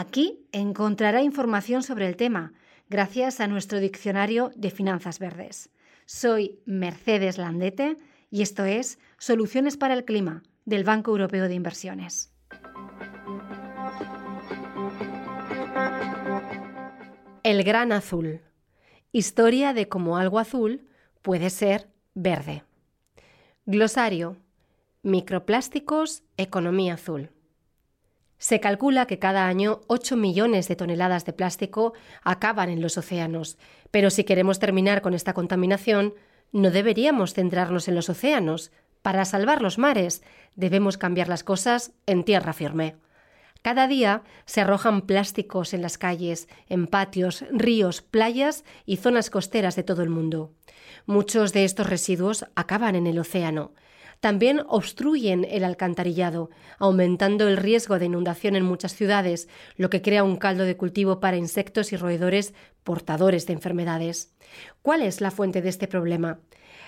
Aquí encontrará información sobre el tema, gracias a nuestro diccionario de finanzas verdes. Soy Mercedes Landete y esto es Soluciones para el Clima del Banco Europeo de Inversiones. El gran azul. Historia de cómo algo azul puede ser verde. Glosario. Microplásticos, economía azul. Se calcula que cada año 8 millones de toneladas de plástico acaban en los océanos, pero si queremos terminar con esta contaminación, no deberíamos centrarnos en los océanos. Para salvar los mares, debemos cambiar las cosas en tierra firme. Cada día se arrojan plásticos en las calles, en patios, ríos, playas y zonas costeras de todo el mundo. Muchos de estos residuos acaban en el océano. También obstruyen el alcantarillado, aumentando el riesgo de inundación en muchas ciudades, lo que crea un caldo de cultivo para insectos y roedores portadores de enfermedades. ¿Cuál es la fuente de este problema?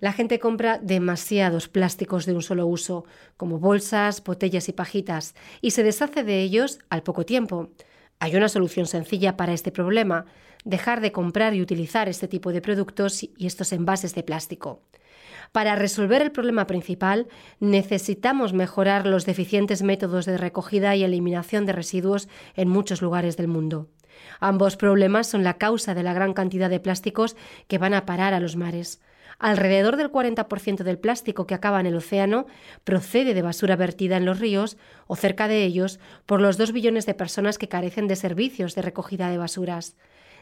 La gente compra demasiados plásticos de un solo uso, como bolsas, botellas y pajitas, y se deshace de ellos al poco tiempo. Hay una solución sencilla para este problema, dejar de comprar y utilizar este tipo de productos y estos envases de plástico. Para resolver el problema principal, necesitamos mejorar los deficientes métodos de recogida y eliminación de residuos en muchos lugares del mundo. Ambos problemas son la causa de la gran cantidad de plásticos que van a parar a los mares. Alrededor del 40% del plástico que acaba en el océano procede de basura vertida en los ríos o cerca de ellos por los dos billones de personas que carecen de servicios de recogida de basuras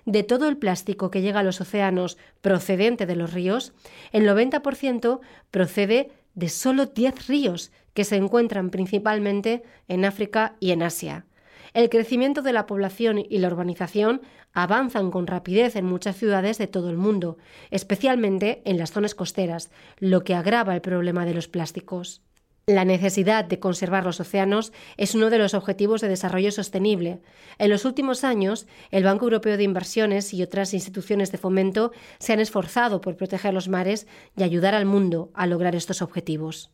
de todo el plástico que llega a los océanos procedente de los ríos, el 90% procede de solo 10 ríos que se encuentran principalmente en África y en Asia. El crecimiento de la población y la urbanización avanzan con rapidez en muchas ciudades de todo el mundo, especialmente en las zonas costeras, lo que agrava el problema de los plásticos. La necesidad de conservar los océanos es uno de los objetivos de desarrollo sostenible. En los últimos años, el Banco Europeo de Inversiones y otras instituciones de fomento se han esforzado por proteger los mares y ayudar al mundo a lograr estos objetivos.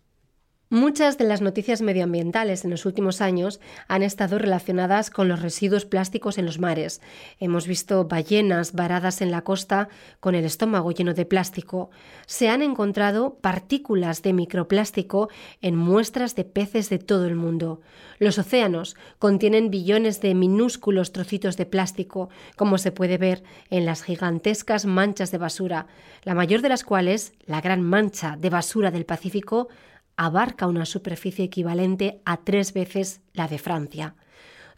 Muchas de las noticias medioambientales en los últimos años han estado relacionadas con los residuos plásticos en los mares. Hemos visto ballenas varadas en la costa con el estómago lleno de plástico. Se han encontrado partículas de microplástico en muestras de peces de todo el mundo. Los océanos contienen billones de minúsculos trocitos de plástico, como se puede ver en las gigantescas manchas de basura, la mayor de las cuales, la gran mancha de basura del Pacífico, abarca una superficie equivalente a tres veces la de Francia.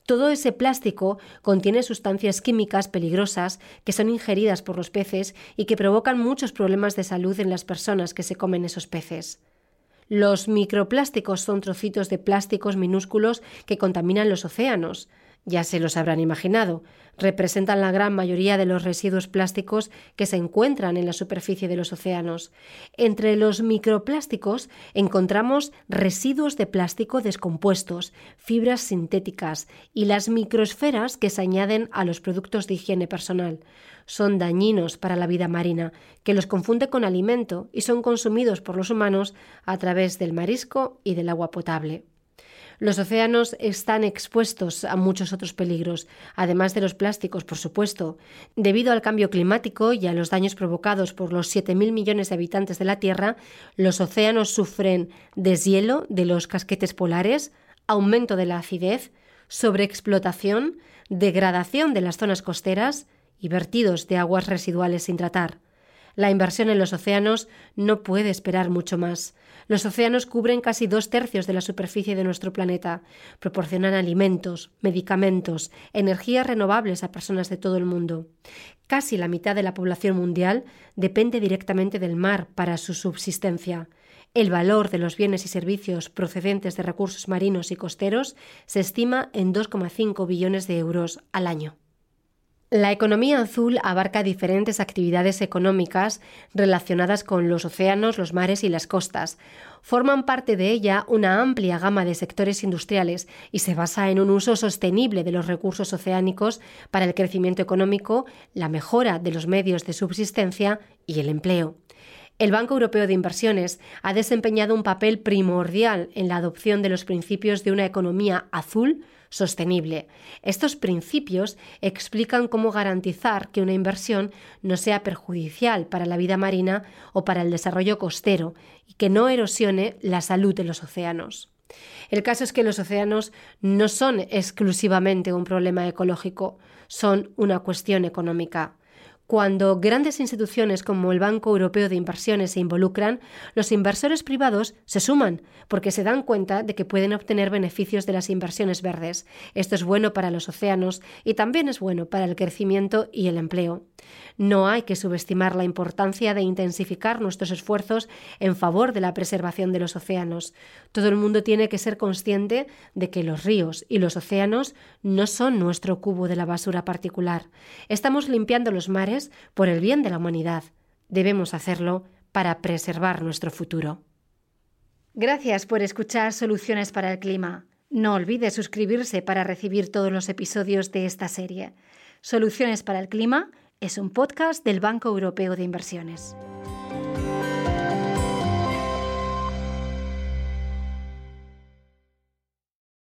Todo ese plástico contiene sustancias químicas peligrosas que son ingeridas por los peces y que provocan muchos problemas de salud en las personas que se comen esos peces. Los microplásticos son trocitos de plásticos minúsculos que contaminan los océanos. Ya se los habrán imaginado. Representan la gran mayoría de los residuos plásticos que se encuentran en la superficie de los océanos. Entre los microplásticos encontramos residuos de plástico descompuestos, fibras sintéticas y las microesferas que se añaden a los productos de higiene personal. Son dañinos para la vida marina, que los confunde con alimento y son consumidos por los humanos a través del marisco y del agua potable. Los océanos están expuestos a muchos otros peligros, además de los plásticos, por supuesto. Debido al cambio climático y a los daños provocados por los 7.000 millones de habitantes de la Tierra, los océanos sufren deshielo de los casquetes polares, aumento de la acidez, sobreexplotación, degradación de las zonas costeras y vertidos de aguas residuales sin tratar. La inversión en los océanos no puede esperar mucho más. Los océanos cubren casi dos tercios de la superficie de nuestro planeta, proporcionan alimentos, medicamentos, energías renovables a personas de todo el mundo. Casi la mitad de la población mundial depende directamente del mar para su subsistencia. El valor de los bienes y servicios procedentes de recursos marinos y costeros se estima en 2,5 billones de euros al año. La economía azul abarca diferentes actividades económicas relacionadas con los océanos, los mares y las costas. Forman parte de ella una amplia gama de sectores industriales y se basa en un uso sostenible de los recursos oceánicos para el crecimiento económico, la mejora de los medios de subsistencia y el empleo. El Banco Europeo de Inversiones ha desempeñado un papel primordial en la adopción de los principios de una economía azul sostenible. Estos principios explican cómo garantizar que una inversión no sea perjudicial para la vida marina o para el desarrollo costero y que no erosione la salud de los océanos. El caso es que los océanos no son exclusivamente un problema ecológico, son una cuestión económica. Cuando grandes instituciones como el Banco Europeo de Inversiones se involucran, los inversores privados se suman porque se dan cuenta de que pueden obtener beneficios de las inversiones verdes. Esto es bueno para los océanos y también es bueno para el crecimiento y el empleo. No hay que subestimar la importancia de intensificar nuestros esfuerzos en favor de la preservación de los océanos. Todo el mundo tiene que ser consciente de que los ríos y los océanos no son nuestro cubo de la basura particular. Estamos limpiando los mares por el bien de la humanidad. Debemos hacerlo para preservar nuestro futuro. Gracias por escuchar Soluciones para el Clima. No olvide suscribirse para recibir todos los episodios de esta serie. Soluciones para el Clima es un podcast del Banco Europeo de Inversiones.